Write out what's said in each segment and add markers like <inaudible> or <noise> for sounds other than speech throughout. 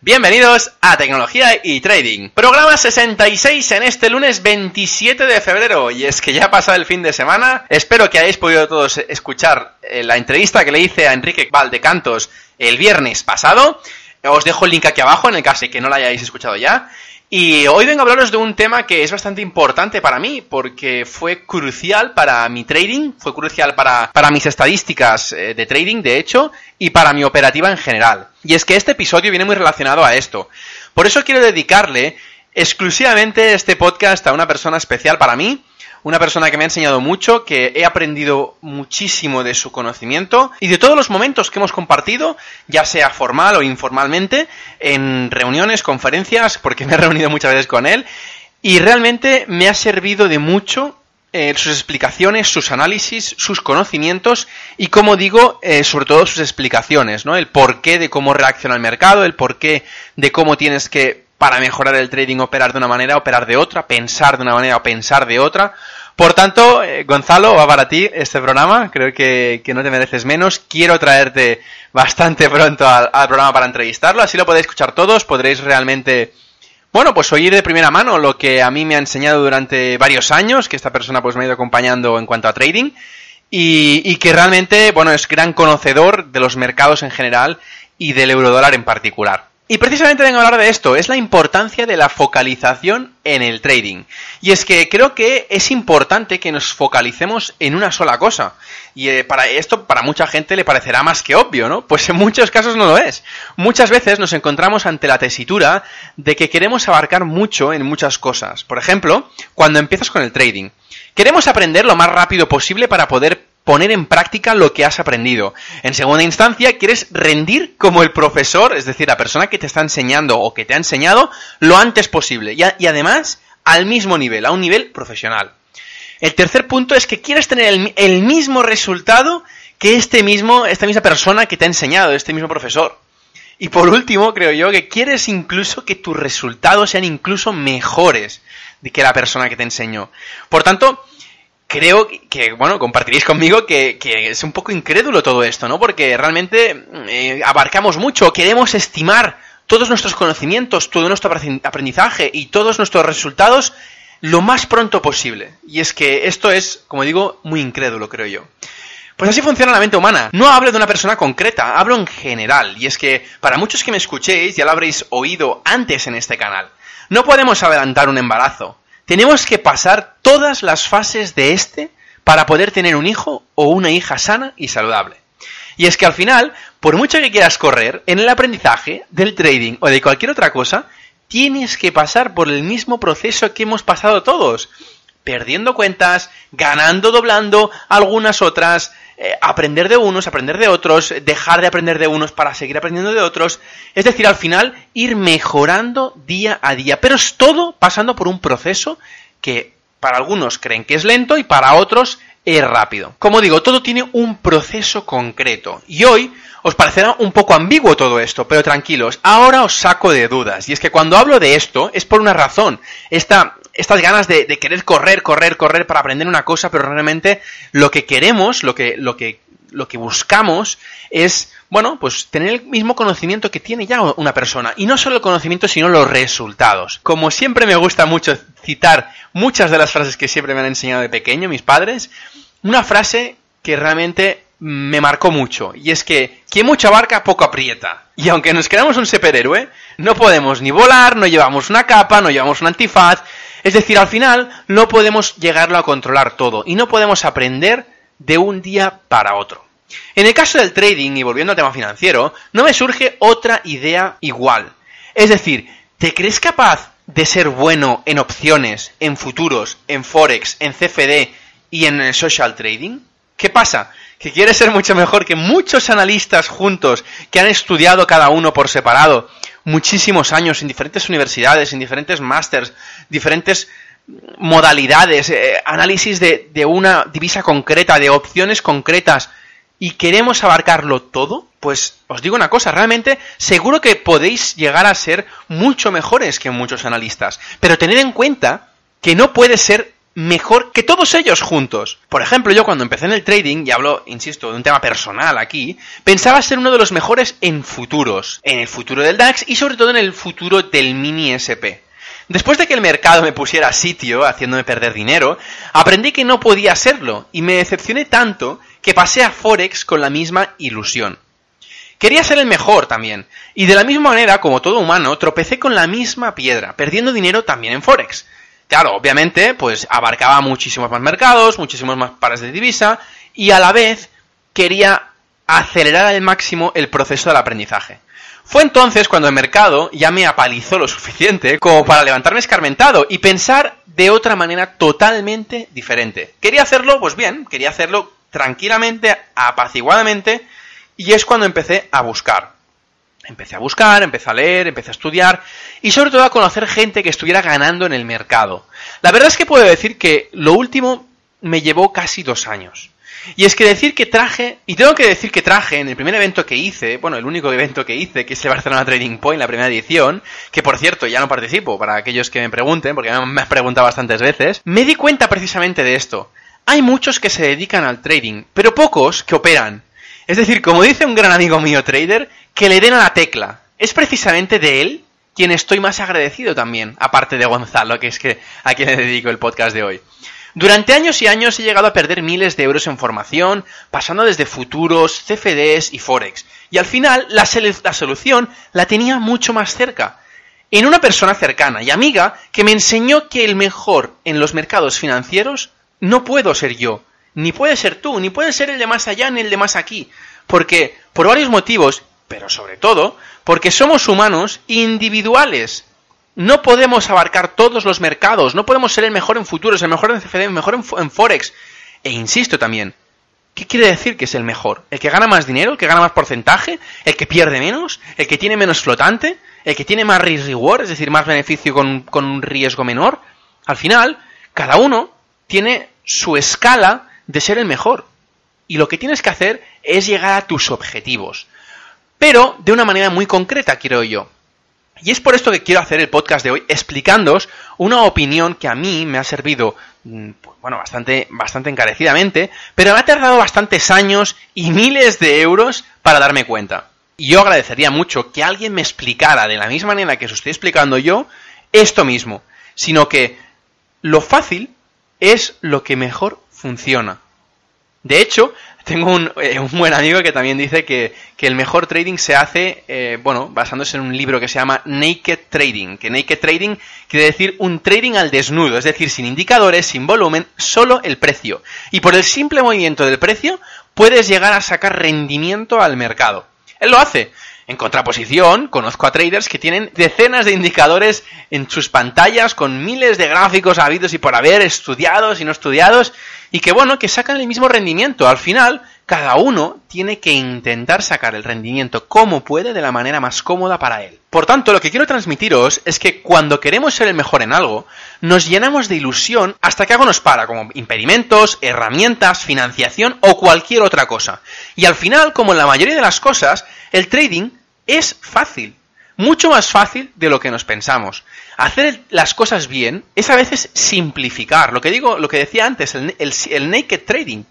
bienvenidos a Tecnología y Trading. Programa 66 en este lunes 27 de febrero. Y es que ya ha pasado el fin de semana. Espero que hayáis podido todos escuchar eh, la entrevista que le hice a Enrique Valdecantos el viernes pasado. Os dejo el link aquí abajo en el caso de que no lo hayáis escuchado ya. Y hoy vengo a hablaros de un tema que es bastante importante para mí, porque fue crucial para mi trading, fue crucial para, para mis estadísticas eh, de trading, de hecho, y para mi operativa en general. Y es que este episodio viene muy relacionado a esto. Por eso quiero dedicarle exclusivamente este podcast a una persona especial para mí, una persona que me ha enseñado mucho, que he aprendido muchísimo de su conocimiento y de todos los momentos que hemos compartido, ya sea formal o informalmente, en reuniones, conferencias, porque me he reunido muchas veces con él, y realmente me ha servido de mucho eh, sus explicaciones, sus análisis, sus conocimientos y, como digo, eh, sobre todo sus explicaciones, ¿no? El porqué de cómo reacciona el mercado, el porqué de cómo tienes que para mejorar el trading operar de una manera, operar de otra, pensar de una manera o pensar de otra. Por tanto, eh, Gonzalo, va para ti este programa, creo que, no te mereces menos. Quiero traerte bastante pronto al, programa para entrevistarlo, así lo podéis escuchar todos, podréis realmente, bueno, pues oír de primera mano lo que a mí me ha enseñado durante varios años, que esta persona pues me ha ido acompañando en cuanto a trading, y, y que realmente, bueno, es gran conocedor de los mercados en general y del eurodólar en particular. Y precisamente vengo a hablar de esto, es la importancia de la focalización en el trading. Y es que creo que es importante que nos focalicemos en una sola cosa. Y eh, para esto, para mucha gente le parecerá más que obvio, ¿no? Pues en muchos casos no lo es. Muchas veces nos encontramos ante la tesitura de que queremos abarcar mucho en muchas cosas. Por ejemplo, cuando empiezas con el trading. Queremos aprender lo más rápido posible para poder poner en práctica lo que has aprendido. En segunda instancia, quieres rendir como el profesor, es decir, la persona que te está enseñando o que te ha enseñado, lo antes posible. Y, además, al mismo nivel, a un nivel profesional. El tercer punto es que quieres tener el, mismo resultado que este mismo, esta misma persona que te ha enseñado, este mismo profesor. Y por último, creo yo que quieres incluso que tus resultados sean incluso mejores que la persona que te enseñó. Por tanto, creo que, bueno, compartiréis conmigo que, es un poco incrédulo todo esto, ¿no? Porque realmente eh, abarcamos mucho, queremos estimar todos nuestros conocimientos, todo nuestro aprendizaje y todos nuestros resultados lo más pronto posible. Y es que esto es, como digo, muy incrédulo, creo yo. Pues así funciona la mente humana. No hablo de una persona concreta, hablo en general. Y es que para muchos que me escuchéis, ya lo habréis oído antes en este canal, no podemos adelantar un embarazo. Tenemos que pasar todas las fases de este para poder tener un hijo o una hija sana y saludable. Y es que al final, por mucho que quieras correr, en el aprendizaje, del trading o de cualquier otra cosa, tienes que pasar por el mismo proceso que hemos pasado todos perdiendo cuentas, ganando, doblando algunas otras, eh, aprender de unos, aprender de otros, dejar de aprender de unos para seguir aprendiendo de otros. Es decir, al final ir mejorando día a día. Pero es todo pasando por un proceso que para algunos creen que es lento y para otros es rápido. Como digo, todo tiene un proceso concreto. Y hoy os parecerá un poco ambiguo todo esto, pero tranquilos, ahora os saco de dudas. Y es que cuando hablo de esto es por una razón. Esta estas ganas de, querer correr, correr, correr para aprender una cosa, pero realmente lo que queremos, lo que, lo que, lo que buscamos es, bueno, pues tener el mismo conocimiento que tiene ya una persona. Y no solo el conocimiento, sino los resultados. Como siempre me gusta mucho citar muchas de las frases que siempre me han enseñado de pequeño mis padres, una frase que realmente me marcó mucho. Y es que quien mucho abarca, poco aprieta. Y aunque nos queramos un superhéroe, no podemos ni volar, no llevamos una capa, no llevamos un antifaz. Es decir, al final no podemos llegarlo a controlar todo. Y no podemos aprender de un día para otro. En el caso del trading, y volviendo al tema financiero, no me surge otra idea igual. Es decir, ¿te crees capaz de ser bueno en opciones, en futuros, en forex, en CFD y en el social trading? ¿Qué pasa? Que quieres ser mucho mejor que muchos analistas juntos que han estudiado cada uno por separado muchísimos años en diferentes universidades, en diferentes másters, diferentes modalidades, eh, análisis de, de una divisa concreta, de opciones concretas, y queremos abarcarlo todo, pues os digo una cosa, realmente seguro que podéis llegar a ser mucho mejores que muchos analistas, pero tened en cuenta que no puede ser mejor que todos ellos juntos. Por ejemplo, yo cuando empecé en el trading, y hablo, insisto, de un tema personal aquí, pensaba ser uno de los mejores en futuros, en el futuro del DAX y sobre todo en el futuro del mini SP. Después de que el mercado me pusiera sitio, haciéndome perder dinero, aprendí que no podía serlo y me decepcioné tanto que pasé a Forex con la misma ilusión. Quería ser el mejor también, y de la misma manera, como todo humano, tropecé con la misma piedra, perdiendo dinero también en Forex. Claro, obviamente, pues abarcaba muchísimos más mercados, muchísimos más pares de divisa, y a la vez quería acelerar al máximo el proceso del aprendizaje. Fue entonces cuando el mercado ya me apalizó lo suficiente como para levantarme escarmentado y pensar de otra manera totalmente diferente. Quería hacerlo, pues bien, quería hacerlo tranquilamente, apaciguadamente, y es cuando empecé a buscar. Empecé a buscar, empecé a leer, empecé a estudiar y sobre todo a conocer gente que estuviera ganando en el mercado. La verdad es que puedo decir que lo último me llevó casi dos años. Y es que decir que traje, y tengo que decir que traje en el primer evento que hice, bueno, el único evento que hice, que es el Barcelona Trading Point, la primera edición, que por cierto ya no participo, para aquellos que me pregunten, porque me has preguntado bastantes veces, me di cuenta precisamente de esto. Hay muchos que se dedican al trading, pero pocos que operan. Es decir, como dice un gran amigo mío trader, que le den a la tecla. Es precisamente de él quien estoy más agradecido también, aparte de Gonzalo, que es que a quien le dedico el podcast de hoy. Durante años y años he llegado a perder miles de euros en formación, pasando desde futuros, CFDs y Forex. Y al final la, la, solución la tenía mucho más cerca. En una persona cercana y amiga que me enseñó que el mejor en los mercados financieros no puedo ser yo, ni puede ser tú, ni puede ser el de más allá ni el de más aquí. Porque, por varios motivos, pero sobre todo, porque somos humanos individuales no podemos abarcar todos los mercados, no podemos ser el mejor en futuros, el mejor en CFD, el mejor en, Forex. E insisto también, ¿qué quiere decir que es el mejor? ¿El que gana más dinero? ¿El que gana más porcentaje? ¿El que pierde menos? ¿El que tiene menos flotante? ¿El que tiene más risk reward? Es decir, más beneficio con, con un riesgo menor. Al final, cada uno tiene su escala de ser el mejor. Y lo que tienes que hacer es llegar a tus objetivos. Pero de una manera muy concreta, quiero yo. Y es por esto que quiero hacer el podcast de hoy explicándoos una opinión que a mí me ha servido, mm, pues, bueno, bastante, bastante encarecidamente, pero me ha tardado bastantes años y miles de euros para darme cuenta. Y yo agradecería mucho que alguien me explicara de la misma manera que os estoy explicando yo esto mismo, sino que lo fácil es lo que mejor funciona. De hecho, tengo eh, un, buen amigo que también dice que, el mejor trading se hace, eh, bueno, basándose en un libro que se llama Naked Trading. Que Naked Trading quiere decir un trading al desnudo, es decir, sin indicadores, sin volumen, solo el precio. Y por el simple movimiento del precio puedes llegar a sacar rendimiento al mercado. Él lo hace. En contraposición, conozco a traders que tienen decenas de indicadores en sus pantallas con miles de gráficos habidos y por haber, estudiados y no estudiados, y que bueno, que sacan el mismo rendimiento. Al final, cada uno tiene que intentar sacar el rendimiento como puede de la manera más cómoda para él. Por tanto, lo que quiero transmitiros es que cuando queremos ser el mejor en algo, nos llenamos de ilusión hasta que algo nos para, como impedimentos, herramientas, financiación o cualquier otra cosa. Y al final, como en la mayoría de las cosas, el trading es fácil, mucho más fácil de lo que nos pensamos. Hacer las cosas bien es a veces simplificar, lo que digo, lo que decía antes, el, naked trading.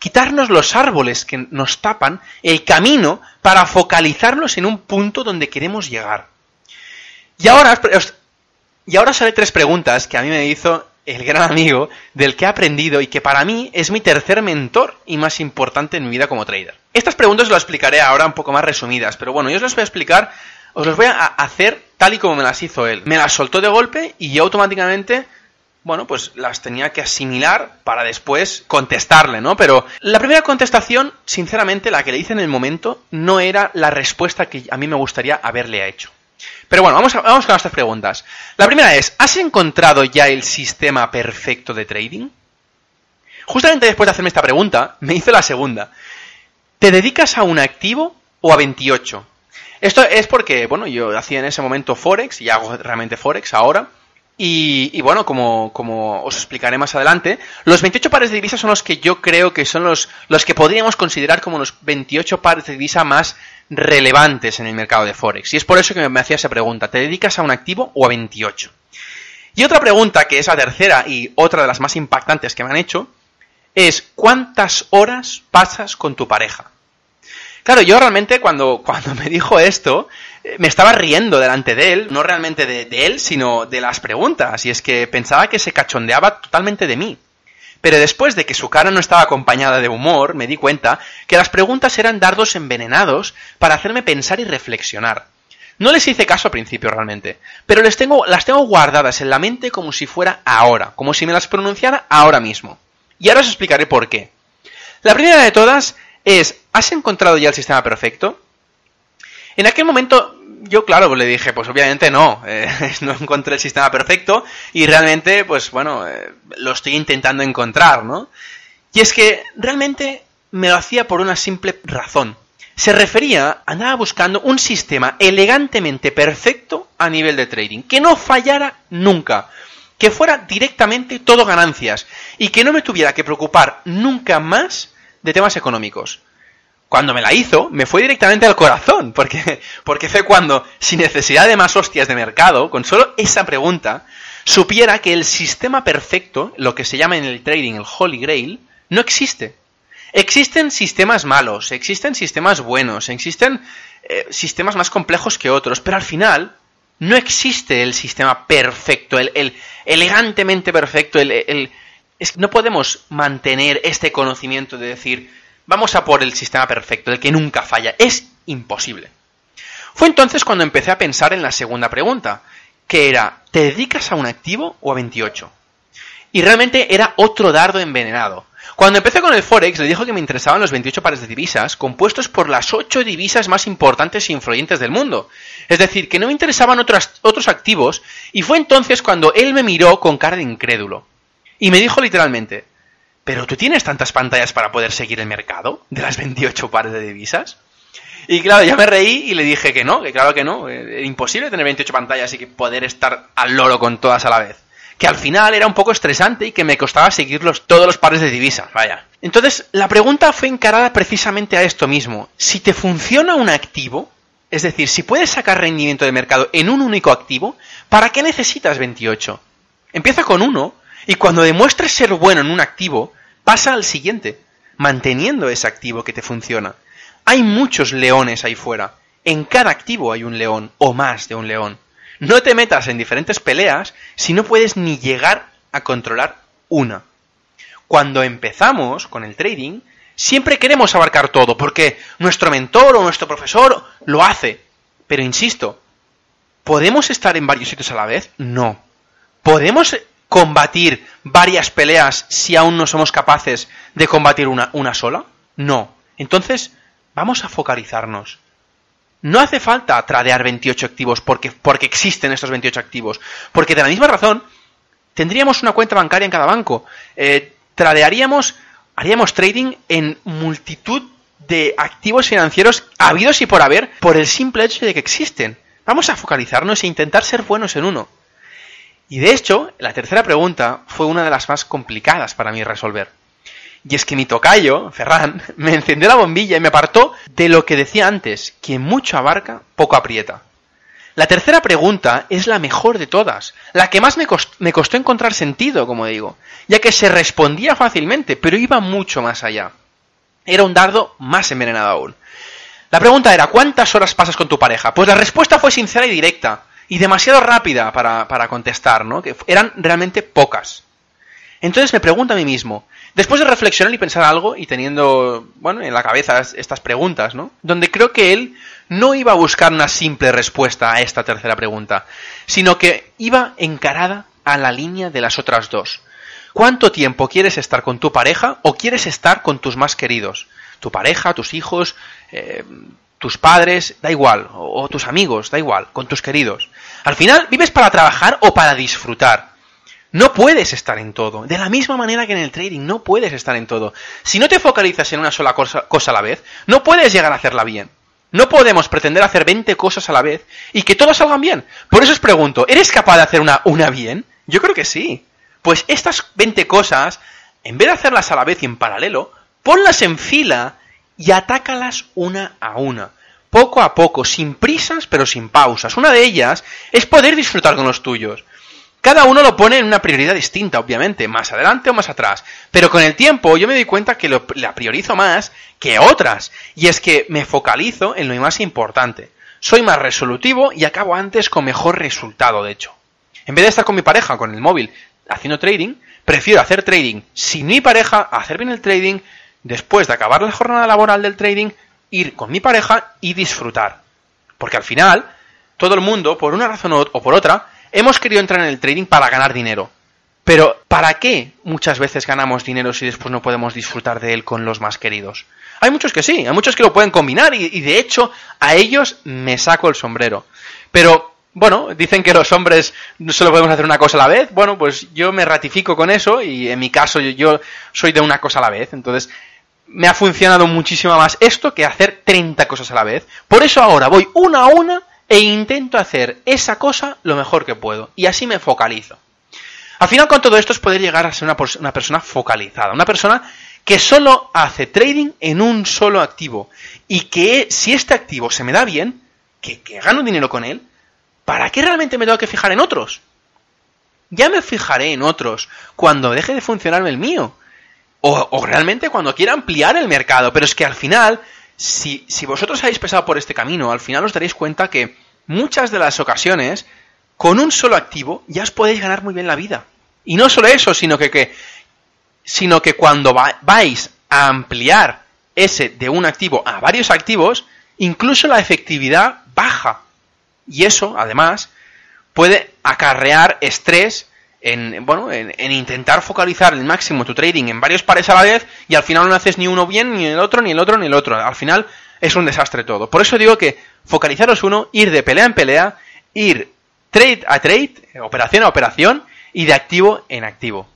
Quitarnos los árboles que nos tapan el camino para focalizarnos en un punto donde queremos llegar. Y ahora, y ahora sale tres preguntas que a mí me hizo el gran amigo del que he aprendido y que para mí es mi tercer mentor y más importante en mi vida como trader. Estas preguntas las explicaré ahora un poco más resumidas, pero bueno, yo os las voy a explicar, os las voy a hacer tal y como me las hizo él. Me las soltó de golpe y yo automáticamente bueno, pues las tenía que asimilar para después contestarle, ¿no? Pero la primera contestación, sinceramente, la que le hice en el momento, no era la respuesta que a mí me gustaría haberle hecho. Pero bueno, vamos, vamos con estas preguntas. La primera es, ¿has encontrado ya el sistema perfecto de trading? Justamente después de hacerme esta pregunta, me hizo la segunda. ¿Te dedicas a un activo o a 28? Esto es porque, bueno, yo hacía en ese momento Forex y hago realmente Forex ahora. Y, bueno, como, como, os explicaré más adelante, los 28 pares de divisas son los que yo creo que son los, los que podríamos considerar como los 28 pares de divisa más relevantes en el mercado de Forex. Y es por eso que me hacía esa pregunta, ¿te dedicas a un activo o a 28? Y otra pregunta, que es la tercera y otra de las más impactantes que me han hecho, es ¿cuántas horas pasas con tu pareja? Claro, yo realmente cuando, <laughs> cuando me dijo esto, eh, me estaba riendo delante de él, no realmente de, él, sino de las preguntas, y es que pensaba que se cachondeaba totalmente de mí. Pero después de que su cara no estaba acompañada de humor, me di cuenta que las preguntas eran dardos envenenados para hacerme pensar y reflexionar. No les hice caso al principio realmente, pero les tengo, las tengo guardadas en la mente como si fuera ahora, como si me las pronunciara ahora mismo. Y ahora os explicaré por qué. La primera de todas es, ¿has encontrado ya el sistema perfecto? En aquel momento yo, claro, pues le dije, pues obviamente no, eh, <laughs> no encontré el sistema perfecto y realmente, pues bueno, eh, lo estoy intentando encontrar, ¿no? Y es que realmente me lo hacía por una simple razón. Se refería, andaba buscando un sistema elegantemente perfecto a nivel de trading, que no fallara nunca, que fuera directamente todo ganancias y que no me tuviera que preocupar nunca más de temas económicos cuando me la hizo, me fue directamente al corazón, porque, porque fue cuando, sin necesidad de más hostias de mercado, con solo esa pregunta, supiera que el sistema perfecto, lo que se llama en el trading el Holy Grail, no existe. Existen sistemas malos, existen sistemas buenos, existen eh, sistemas más complejos que otros, pero al final no existe el sistema perfecto, el, el elegantemente perfecto, el, el, es, no podemos mantener este conocimiento de decir, Vamos a por el sistema perfecto, el que nunca falla. Es imposible. Fue entonces cuando empecé a pensar en la segunda pregunta, que era, ¿te dedicas a un activo o a 28? Y realmente era otro dardo envenenado. Cuando empecé con el Forex, le dijo que me interesaban los 28 pares de divisas, compuestos por las 8 divisas más importantes e influyentes del mundo. Es decir, que no me interesaban otros, otros activos, y fue entonces cuando él me miró con cara de incrédulo. Y me dijo literalmente, ¿Pero tú tienes tantas pantallas para poder seguir el mercado de las 28 pares de divisas? Y claro, ya me reí y le dije que no, que claro que no. Eh, imposible tener 28 pantallas y que poder estar al loro con todas a la vez. Que al final era un poco estresante y que me costaba seguir todos los pares de divisas, vaya. Entonces, la pregunta fue encarada precisamente a esto mismo. Si te funciona un activo, es decir, si puedes sacar rendimiento de mercado en un único activo, ¿para qué necesitas 28? Empieza con uno y cuando demuestres ser bueno en un activo, pasa al siguiente, manteniendo ese activo que te funciona. Hay muchos leones ahí fuera. En cada activo hay un león o más de un león. No te metas en diferentes peleas si no puedes ni llegar a controlar una. Cuando empezamos con el trading, siempre queremos abarcar todo, porque nuestro mentor o nuestro profesor lo hace. Pero insisto, ¿podemos estar en varios sitios a la vez? No. ¿Podemos combatir varias peleas si aún no somos capaces de combatir una, una sola? No. Entonces, vamos a focalizarnos. No hace falta tradear 28 activos porque, porque existen estos 28 activos. Porque de la misma razón, tendríamos una cuenta bancaria en cada banco. Eh, tradearíamos, haríamos trading en multitud de activos financieros habidos y por haber por el simple hecho de que existen. Vamos a focalizarnos e intentar ser buenos en uno. Y de hecho, la tercera pregunta fue una de las más complicadas para mí resolver. Y es que mi tocayo, Ferran, <laughs> me encendió la bombilla y me apartó de lo que decía antes, quien mucho abarca, poco aprieta. La tercera pregunta es la mejor de todas, la que más me, me costó encontrar sentido, como digo, ya que se respondía fácilmente, pero iba mucho más allá. Era un dardo más envenenado aún. La pregunta era, ¿cuántas horas pasas con tu pareja? Pues la respuesta fue sincera y directa y demasiado rápida para, contestar, ¿no? Que eran realmente pocas. Entonces me pregunto a mí mismo, después de reflexionar y pensar algo y teniendo, bueno, en la cabeza estas preguntas, ¿no? Donde creo que él no iba a buscar una simple respuesta a esta tercera pregunta, sino que iba encarada a la línea de las otras dos. ¿Cuánto tiempo quieres estar con tu pareja o quieres estar con tus más queridos? Tu pareja, tus hijos, eh, tus padres, da igual, o tus amigos, da igual, con tus queridos. Al final, ¿vives para trabajar o para disfrutar? No puedes estar en todo. De la misma manera que en el trading, no puedes estar en todo. Si no te focalizas en una sola cosa, a la vez, no puedes llegar a hacerla bien. No podemos pretender hacer 20 cosas a la vez y que todas salgan bien. Por eso os pregunto, ¿eres capaz de hacer una, una bien? Yo creo que sí. Pues estas 20 cosas, en vez de hacerlas a la vez y en paralelo, ponlas en fila y atácalas una a una. Poco a poco, sin prisas pero sin pausas. Una de ellas es poder disfrutar con los tuyos. Cada uno lo pone en una prioridad distinta, obviamente, más adelante o más atrás. Pero con el tiempo yo me doy cuenta que la priorizo más que otras. Y es que me focalizo en lo más importante. Soy más resolutivo y acabo antes con mejor resultado, de hecho. En vez de estar con mi pareja, con el móvil, haciendo trading, prefiero hacer trading sin mi pareja, hacer bien el trading, después de acabar la jornada laboral del trading, ir con mi pareja y disfrutar. Porque al final, todo el mundo, por una razón o por otra, hemos querido entrar en el trading para ganar dinero. Pero, ¿para qué muchas veces ganamos dinero si después no podemos disfrutar de él con los más queridos? Hay muchos que sí, hay muchos que lo pueden combinar y, de hecho a ellos me saco el sombrero. Pero, bueno, dicen que los hombres solo podemos hacer una cosa a la vez. Bueno, pues yo me ratifico con eso y en mi caso yo, soy de una cosa a la vez. Entonces, me ha funcionado muchísimo más esto que hacer 30 cosas a la vez. Por eso ahora voy una a una e intento hacer esa cosa lo mejor que puedo. Y así me focalizo. Al final con todo esto es poder llegar a ser una, persona focalizada, una persona que solo hace trading en un solo activo y que si este activo se me da bien, que, gano dinero con él, ¿para qué realmente me tengo que fijar en otros? Ya me fijaré en otros cuando deje de funcionarme el mío. O, realmente cuando quiera ampliar el mercado. Pero es que al final, si, si vosotros habéis pasado por este camino, al final os daréis cuenta que muchas de las ocasiones, con un solo activo ya os podéis ganar muy bien la vida. Y no solo eso, sino que, que sino que cuando vais a ampliar ese de un activo a varios activos, incluso la efectividad baja. Y eso, además, puede acarrear estrés en, bueno, en, en, intentar focalizar el máximo tu trading en varios pares a la vez y al final no haces ni uno bien, ni el otro, ni el otro, ni el otro. Al final es un desastre todo. Por eso digo que focalizaros uno, ir de pelea en pelea, ir trade a trade, operación a operación y de activo en activo.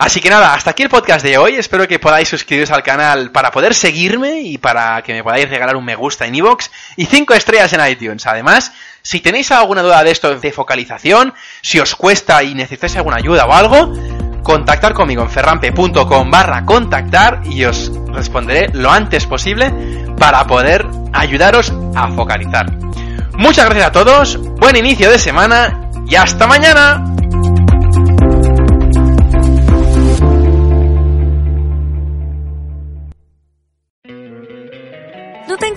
Así que nada, hasta aquí el podcast de hoy. Espero que podáis suscribiros al canal para poder seguirme y para que me podáis regalar un me gusta en iVoox y 5 estrellas en iTunes. Además, si tenéis alguna duda de esto de focalización, si os cuesta y necesitáis alguna ayuda o algo, contactar conmigo en ferrampe.com barra contactar y os responderé lo antes posible para poder ayudaros a focalizar. Muchas gracias a todos, buen inicio de semana y hasta mañana.